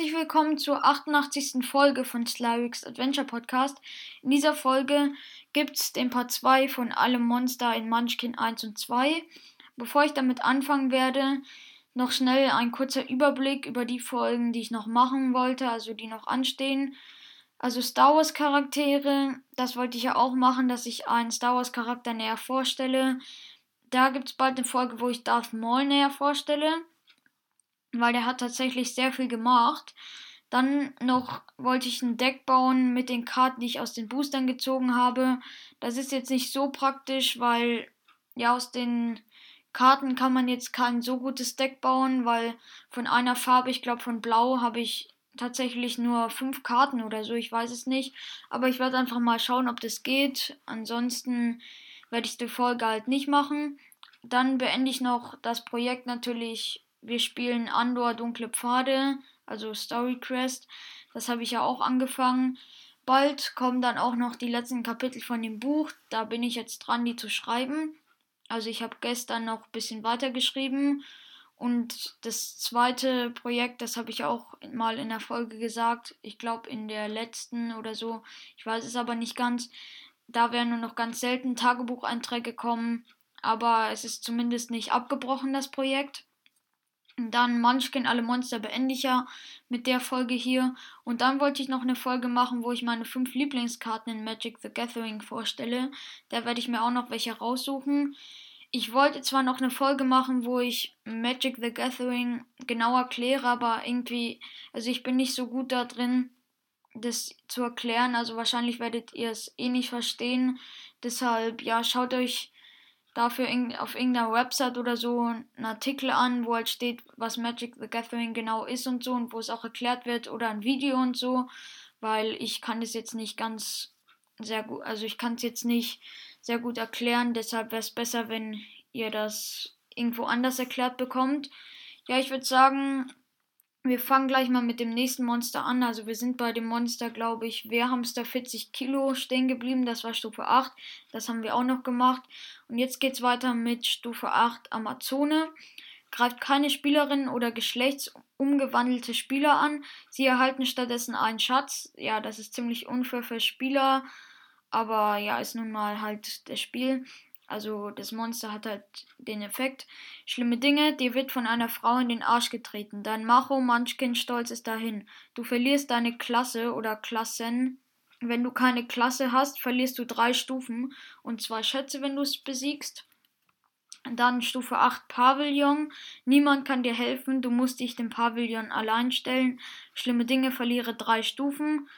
herzlich willkommen zur 88. Folge von Slarix Adventure Podcast. In dieser Folge gibt es den Part 2 von Alle Monster in Munchkin 1 und 2. Bevor ich damit anfangen werde, noch schnell ein kurzer Überblick über die Folgen, die ich noch machen wollte, also die noch anstehen. Also Star Wars Charaktere, das wollte ich ja auch machen, dass ich einen Star Wars Charakter näher vorstelle. Da gibt es bald eine Folge, wo ich Darth Maul näher vorstelle weil der hat tatsächlich sehr viel gemacht. Dann noch wollte ich ein Deck bauen mit den Karten, die ich aus den Boostern gezogen habe. Das ist jetzt nicht so praktisch, weil ja aus den Karten kann man jetzt kein so gutes Deck bauen, weil von einer Farbe, ich glaube von Blau, habe ich tatsächlich nur fünf Karten oder so, ich weiß es nicht. Aber ich werde einfach mal schauen, ob das geht. Ansonsten werde ich die Folge halt nicht machen. Dann beende ich noch das Projekt natürlich wir spielen Andor Dunkle Pfade, also Story Quest. Das habe ich ja auch angefangen. Bald kommen dann auch noch die letzten Kapitel von dem Buch. Da bin ich jetzt dran, die zu schreiben. Also ich habe gestern noch ein bisschen weitergeschrieben. Und das zweite Projekt, das habe ich auch mal in der Folge gesagt. Ich glaube in der letzten oder so. Ich weiß es aber nicht ganz. Da werden nur noch ganz selten Tagebucheinträge kommen. Aber es ist zumindest nicht abgebrochen, das Projekt. Dann Munchkin alle Monster beende ich ja mit der Folge hier. Und dann wollte ich noch eine Folge machen, wo ich meine fünf Lieblingskarten in Magic the Gathering vorstelle. Da werde ich mir auch noch welche raussuchen. Ich wollte zwar noch eine Folge machen, wo ich Magic the Gathering genau erkläre, aber irgendwie, also ich bin nicht so gut da drin, das zu erklären. Also wahrscheinlich werdet ihr es eh nicht verstehen. Deshalb, ja, schaut euch dafür auf irgendeiner Website oder so einen Artikel an, wo halt steht, was Magic the Gathering genau ist und so und wo es auch erklärt wird oder ein Video und so, weil ich kann das jetzt nicht ganz sehr gut, also ich kann es jetzt nicht sehr gut erklären, deshalb wäre es besser, wenn ihr das irgendwo anders erklärt bekommt. Ja, ich würde sagen, wir fangen gleich mal mit dem nächsten Monster an. Also wir sind bei dem Monster, glaube ich, Wehrhamster 40 Kilo stehen geblieben. Das war Stufe 8. Das haben wir auch noch gemacht. Und jetzt geht es weiter mit Stufe 8 Amazone. Greift keine Spielerin oder geschlechtsumgewandelte Spieler an. Sie erhalten stattdessen einen Schatz. Ja, das ist ziemlich unfair für Spieler. Aber ja, ist nun mal halt das Spiel. Also das Monster hat halt den Effekt. Schlimme Dinge, dir wird von einer Frau in den Arsch getreten. Dein Macho Munchkin Stolz ist dahin. Du verlierst deine Klasse oder Klassen. Wenn du keine Klasse hast, verlierst du drei Stufen und zwei Schätze, wenn du es besiegst. Dann Stufe 8 Pavillon. Niemand kann dir helfen, du musst dich dem Pavillon allein stellen. Schlimme Dinge verliere drei Stufen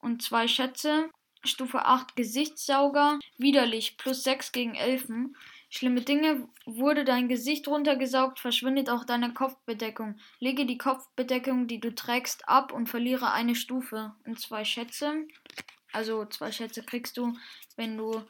und zwei Schätze. Stufe 8 Gesichtssauger. Widerlich. Plus 6 gegen Elfen. Schlimme Dinge. Wurde dein Gesicht runtergesaugt, verschwindet auch deine Kopfbedeckung. Lege die Kopfbedeckung, die du trägst, ab und verliere eine Stufe. Und zwei Schätze. Also zwei Schätze kriegst du, wenn du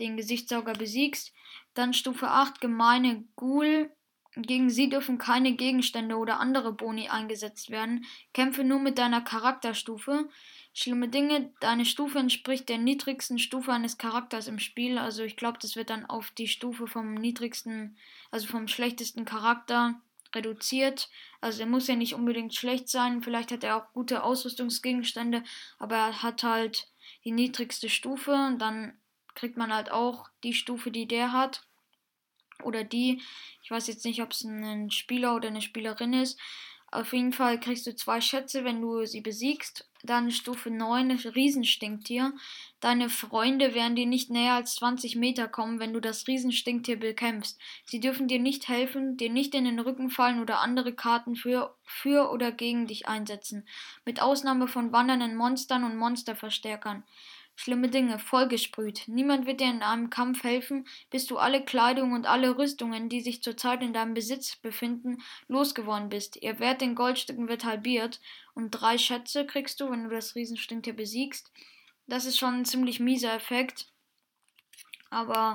den Gesichtssauger besiegst. Dann Stufe 8 Gemeine Ghoul. Gegen sie dürfen keine Gegenstände oder andere Boni eingesetzt werden. Kämpfe nur mit deiner Charakterstufe. Schlimme Dinge, deine Stufe entspricht der niedrigsten Stufe eines Charakters im Spiel. Also ich glaube, das wird dann auf die Stufe vom niedrigsten, also vom schlechtesten Charakter reduziert. Also er muss ja nicht unbedingt schlecht sein. Vielleicht hat er auch gute Ausrüstungsgegenstände, aber er hat halt die niedrigste Stufe. Und dann kriegt man halt auch die Stufe, die der hat. Oder die. Ich weiß jetzt nicht, ob es ein Spieler oder eine Spielerin ist. Auf jeden Fall kriegst du zwei Schätze, wenn du sie besiegst. Dann Stufe 9, Riesenstinktier. Deine Freunde werden dir nicht näher als 20 Meter kommen, wenn du das Riesenstinktier bekämpfst. Sie dürfen dir nicht helfen, dir nicht in den Rücken fallen oder andere Karten für, für oder gegen dich einsetzen. Mit Ausnahme von wandernden Monstern und Monsterverstärkern. Schlimme Dinge, vollgesprüht. Niemand wird dir in einem Kampf helfen, bis du alle Kleidung und alle Rüstungen, die sich zurzeit in deinem Besitz befinden, losgeworden bist. Ihr Wert in Goldstücken wird halbiert und drei Schätze kriegst du, wenn du das Riesenstinktier besiegst. Das ist schon ein ziemlich mieser Effekt. Aber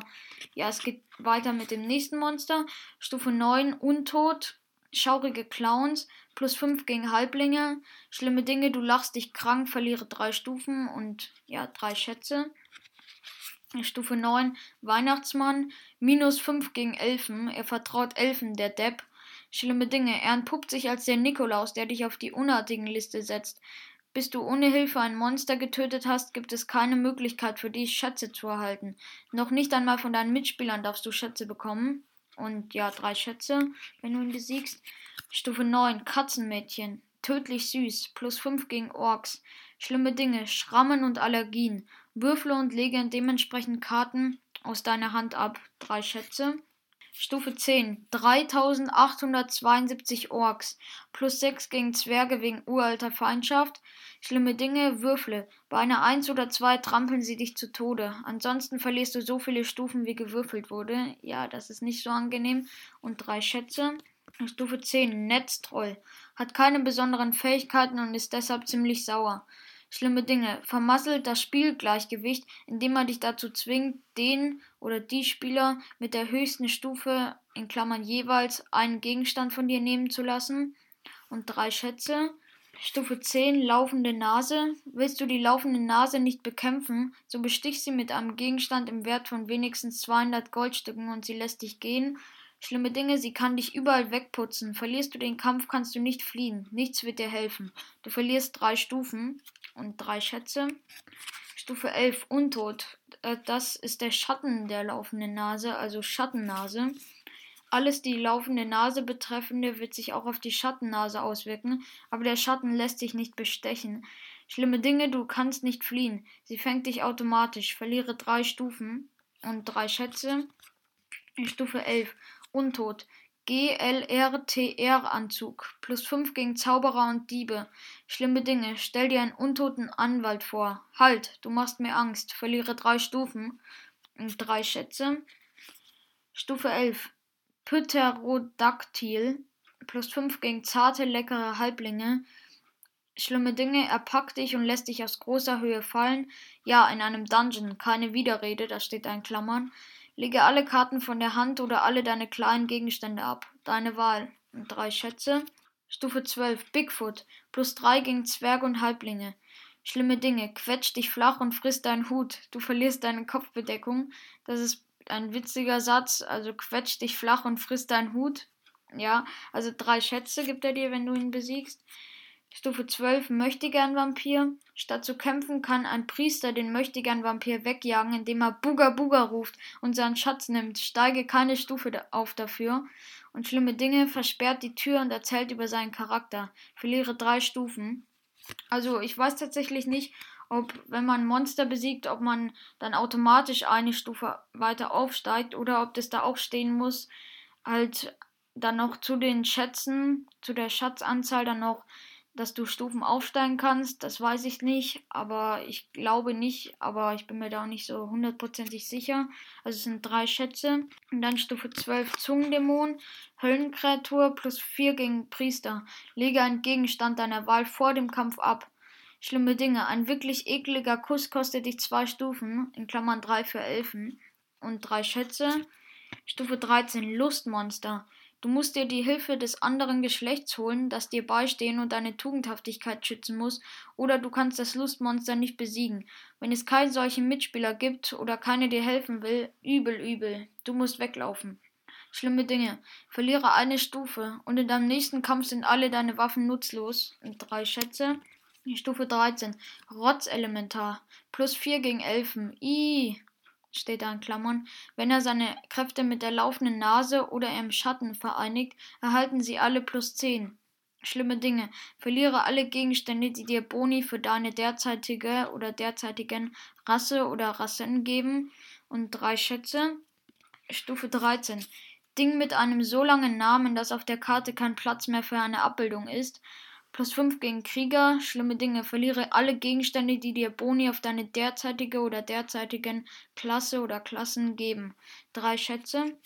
ja, es geht weiter mit dem nächsten Monster. Stufe 9, Untot. Schaurige Clowns, plus 5 gegen Halblinge. Schlimme Dinge, du lachst dich krank, verliere 3 Stufen und ja, 3 Schätze. Stufe 9, Weihnachtsmann, minus 5 gegen Elfen. Er vertraut Elfen, der Depp. Schlimme Dinge. Er entpuppt sich als der Nikolaus, der dich auf die unartigen Liste setzt. Bis du ohne Hilfe ein Monster getötet hast, gibt es keine Möglichkeit für dich, Schätze zu erhalten. Noch nicht einmal von deinen Mitspielern darfst du Schätze bekommen. Und ja, drei Schätze, wenn du ihn besiegst. Stufe 9, Katzenmädchen. Tödlich süß, plus 5 gegen Orks. Schlimme Dinge, Schrammen und Allergien. Würfle und lege dementsprechend Karten aus deiner Hand ab. Drei Schätze. Stufe 10. 3872 Orks. Plus 6 gegen Zwerge wegen uralter Feindschaft. Schlimme Dinge, Würfle. Bei einer 1 oder 2 trampeln sie dich zu Tode. Ansonsten verlierst du so viele Stufen, wie gewürfelt wurde. Ja, das ist nicht so angenehm. Und drei Schätze. Stufe 10. Netztroll. Hat keine besonderen Fähigkeiten und ist deshalb ziemlich sauer. Schlimme Dinge. Vermasselt das Spielgleichgewicht, indem er dich dazu zwingt, den oder die Spieler mit der höchsten Stufe in Klammern jeweils einen Gegenstand von dir nehmen zu lassen. Und drei Schätze. Stufe 10 Laufende Nase. Willst du die laufende Nase nicht bekämpfen, so bestich sie mit einem Gegenstand im Wert von wenigstens 200 Goldstücken und sie lässt dich gehen. Schlimme Dinge, sie kann dich überall wegputzen. Verlierst du den Kampf, kannst du nicht fliehen. Nichts wird dir helfen. Du verlierst drei Stufen und drei Schätze. Stufe 11, Untot. Äh, das ist der Schatten der laufenden Nase, also Schattennase. Alles die laufende Nase betreffende wird sich auch auf die Schattennase auswirken, aber der Schatten lässt sich nicht bestechen. Schlimme Dinge, du kannst nicht fliehen. Sie fängt dich automatisch. Verliere drei Stufen und drei Schätze. Stufe 11. Untot. GLRTR-Anzug. Plus 5 gegen Zauberer und Diebe. Schlimme Dinge. Stell dir einen untoten Anwalt vor. Halt, du machst mir Angst. Verliere drei Stufen. Und drei Schätze. Stufe 11. Pterodactyl. Plus 5 gegen zarte, leckere Halblinge. Schlimme Dinge, er packt dich und lässt dich aus großer Höhe fallen. Ja, in einem Dungeon. Keine Widerrede, da steht ein Klammern. Lege alle Karten von der Hand oder alle deine kleinen Gegenstände ab. Deine Wahl. Und drei Schätze. Stufe 12. Bigfoot. Plus drei gegen Zwerge und Halblinge. Schlimme Dinge. Quetsch dich flach und frisst deinen Hut. Du verlierst deine Kopfbedeckung. Das ist ein witziger Satz. Also quetsch dich flach und frisst deinen Hut. Ja, also drei Schätze gibt er dir, wenn du ihn besiegst. Stufe 12 Möchtegern-Vampir. Statt zu kämpfen, kann ein Priester den Möchtegern-Vampir wegjagen, indem er Buga Buga ruft und seinen Schatz nimmt. Steige keine Stufe auf dafür. Und schlimme Dinge versperrt die Tür und erzählt über seinen Charakter. Verliere drei Stufen. Also, ich weiß tatsächlich nicht, ob, wenn man Monster besiegt, ob man dann automatisch eine Stufe weiter aufsteigt oder ob das da auch stehen muss, halt dann noch zu den Schätzen, zu der Schatzanzahl dann noch dass du Stufen aufsteigen kannst, das weiß ich nicht, aber ich glaube nicht, aber ich bin mir da auch nicht so hundertprozentig sicher. Also es sind drei Schätze. Und dann Stufe 12 Zungendämon, Höllenkreatur plus 4 gegen Priester. Lege einen Gegenstand deiner Wahl vor dem Kampf ab. Schlimme Dinge. Ein wirklich ekliger Kuss kostet dich zwei Stufen, in Klammern 3 für Elfen. Und drei Schätze. Stufe 13 Lustmonster. Du musst dir die Hilfe des anderen Geschlechts holen, das dir beistehen und deine Tugendhaftigkeit schützen muss, oder du kannst das Lustmonster nicht besiegen. Wenn es keinen solchen Mitspieler gibt oder keiner dir helfen will, übel, übel. Du musst weglaufen. Schlimme Dinge. Verliere eine Stufe und in deinem nächsten Kampf sind alle deine Waffen nutzlos. Drei Schätze. Stufe 13. Rotzelementar. Plus 4 gegen Elfen. Ih steht da in Klammern, wenn er seine Kräfte mit der laufenden Nase oder im Schatten vereinigt, erhalten sie alle plus 10. Schlimme Dinge. Verliere alle Gegenstände, die dir Boni für deine derzeitige oder derzeitigen Rasse oder Rassen geben. Und drei Schätze. Stufe 13. Ding mit einem so langen Namen, dass auf der Karte kein Platz mehr für eine Abbildung ist. Plus 5 gegen Krieger, schlimme Dinge. Verliere alle Gegenstände, die dir Boni auf deine derzeitige oder derzeitigen Klasse oder Klassen geben. Drei Schätze.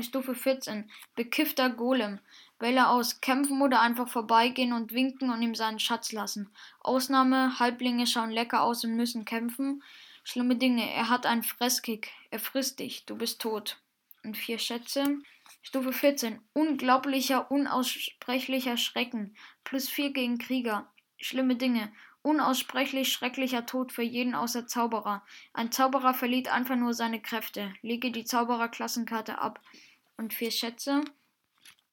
Stufe 14. Bekiffter Golem. Wähle aus. Kämpfen oder einfach vorbeigehen und winken und ihm seinen Schatz lassen. Ausnahme. Halblinge schauen lecker aus und müssen kämpfen. Schlimme Dinge. Er hat einen Fresskick. Er frisst dich. Du bist tot. Und vier Schätze. Stufe 14. Unglaublicher, unaussprechlicher Schrecken. Plus 4 gegen Krieger. Schlimme Dinge. Unaussprechlich schrecklicher Tod für jeden außer Zauberer. Ein Zauberer verliert einfach nur seine Kräfte. Lege die Zaubererklassenkarte ab. Und vier Schätze.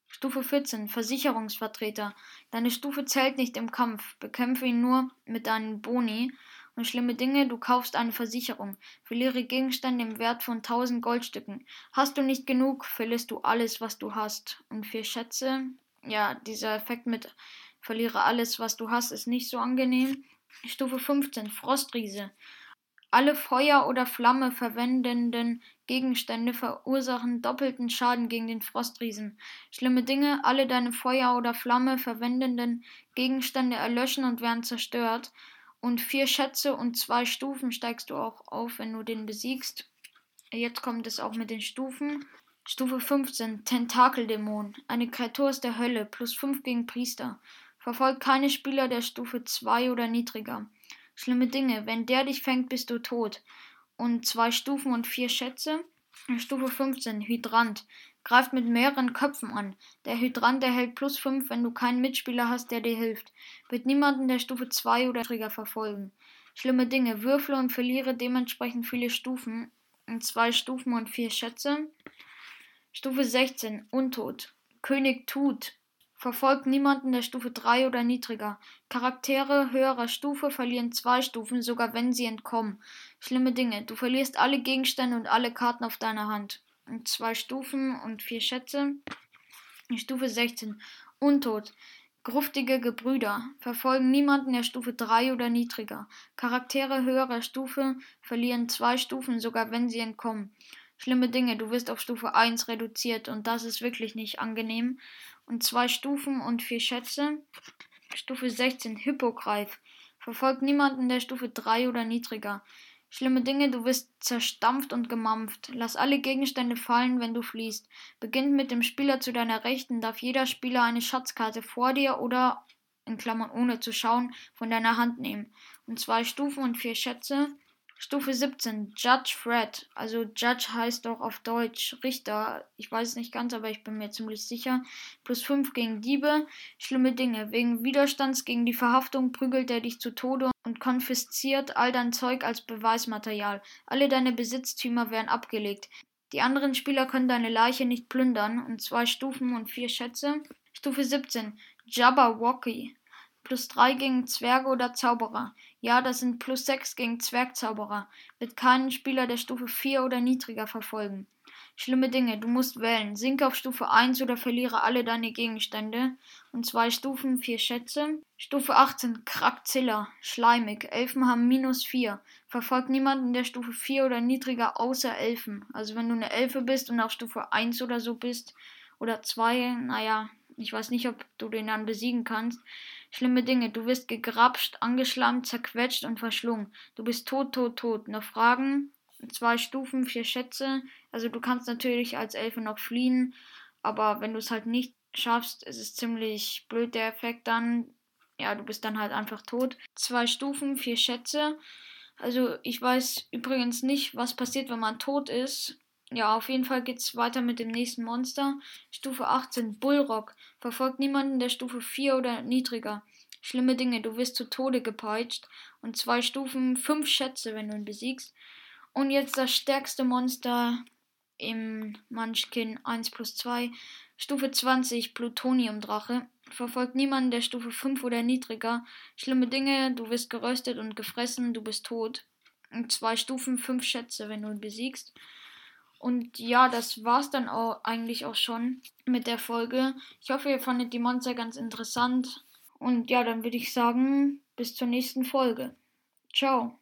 Stufe 14. Versicherungsvertreter. Deine Stufe zählt nicht im Kampf. Bekämpfe ihn nur mit deinen Boni. Und schlimme Dinge, du kaufst eine Versicherung. Verliere Gegenstände im Wert von 1000 Goldstücken. Hast du nicht genug, verlierst du alles, was du hast. Und vier Schätze. Ja, dieser Effekt mit verliere alles, was du hast, ist nicht so angenehm. Stufe 15. Frostriese. Alle Feuer oder Flamme verwendenden Gegenstände verursachen doppelten Schaden gegen den Frostriesen. Schlimme Dinge, alle deine Feuer oder Flamme verwendenden Gegenstände erlöschen und werden zerstört. Und vier Schätze und zwei Stufen steigst du auch auf, wenn du den besiegst. Jetzt kommt es auch mit den Stufen. Stufe 15, Tentakeldämon. Eine Kreatur aus der Hölle, plus 5 gegen Priester. Verfolgt keine Spieler der Stufe 2 oder niedriger. Schlimme Dinge, wenn der dich fängt, bist du tot. Und zwei Stufen und vier Schätze. Stufe 15, Hydrant. Greift mit mehreren Köpfen an. Der Hydrant erhält plus 5, wenn du keinen Mitspieler hast, der dir hilft. Wird niemanden der Stufe 2 oder niedriger verfolgen. Schlimme Dinge, würfle und verliere dementsprechend viele Stufen. In zwei Stufen und vier Schätze. Stufe 16, Untot. König Tut. Verfolgt niemanden der Stufe 3 oder niedriger. Charaktere höherer Stufe verlieren zwei Stufen, sogar wenn sie entkommen. Schlimme Dinge. Du verlierst alle Gegenstände und alle Karten auf deiner Hand. Zwei Stufen und vier Schätze. Stufe 16. Untot. Gruftige Gebrüder verfolgen niemanden der Stufe 3 oder niedriger. Charaktere höherer Stufe verlieren zwei Stufen, sogar wenn sie entkommen. Schlimme Dinge, du wirst auf Stufe 1 reduziert und das ist wirklich nicht angenehm und zwei Stufen und vier Schätze. Stufe 16 Hippogreif. Verfolgt niemanden der Stufe 3 oder niedriger. Schlimme Dinge, du wirst zerstampft und gemampft. Lass alle Gegenstände fallen, wenn du fliehst. Beginnt mit dem Spieler zu deiner Rechten, darf jeder Spieler eine Schatzkarte vor dir oder, in Klammern ohne zu schauen, von deiner Hand nehmen. Und zwei Stufen und vier Schätze. Stufe 17, Judge Fred. Also Judge heißt doch auf Deutsch Richter. Ich weiß es nicht ganz, aber ich bin mir ziemlich sicher. Plus 5 gegen Diebe. Schlimme Dinge. Wegen Widerstands gegen die Verhaftung prügelt er dich zu Tode und konfisziert all dein Zeug als Beweismaterial. Alle deine Besitztümer werden abgelegt. Die anderen Spieler können deine Leiche nicht plündern. Und zwei Stufen und vier Schätze. Stufe 17, Jabberwocky. Plus 3 gegen Zwerge oder Zauberer. Ja, das sind plus 6 gegen Zwergzauberer. Wird keinen Spieler der Stufe 4 oder niedriger verfolgen. Schlimme Dinge, du musst wählen. Sinke auf Stufe 1 oder verliere alle deine Gegenstände. Und zwei Stufen, vier Schätze. Stufe 18, Krakzilla, schleimig. Elfen haben minus 4. Verfolgt niemanden der Stufe 4 oder niedriger außer Elfen. Also wenn du eine Elfe bist und auf Stufe 1 oder so bist, oder 2, naja, ich weiß nicht, ob du den dann besiegen kannst. Schlimme Dinge. Du wirst gegrapscht, angeschlammt, zerquetscht und verschlungen. Du bist tot, tot, tot. Noch Fragen? Zwei Stufen, vier Schätze. Also du kannst natürlich als Elfe noch fliehen, aber wenn du es halt nicht schaffst, ist es ziemlich blöd der Effekt dann. Ja, du bist dann halt einfach tot. Zwei Stufen, vier Schätze. Also ich weiß übrigens nicht, was passiert, wenn man tot ist. Ja, auf jeden Fall geht's weiter mit dem nächsten Monster. Stufe 18, Bullrock. Verfolgt niemanden der Stufe 4 oder niedriger. Schlimme Dinge, du wirst zu Tode gepeitscht. Und zwei Stufen, fünf Schätze, wenn du ihn besiegst. Und jetzt das stärkste Monster im Munchkin 1 plus 2. Stufe 20, Plutoniumdrache. Verfolgt niemanden der Stufe 5 oder niedriger. Schlimme Dinge, du wirst geröstet und gefressen, du bist tot. Und zwei Stufen, fünf Schätze, wenn du ihn besiegst. Und ja, das war's dann auch eigentlich auch schon mit der Folge. Ich hoffe, ihr fandet die Monster ganz interessant. Und ja, dann würde ich sagen, bis zur nächsten Folge. Ciao.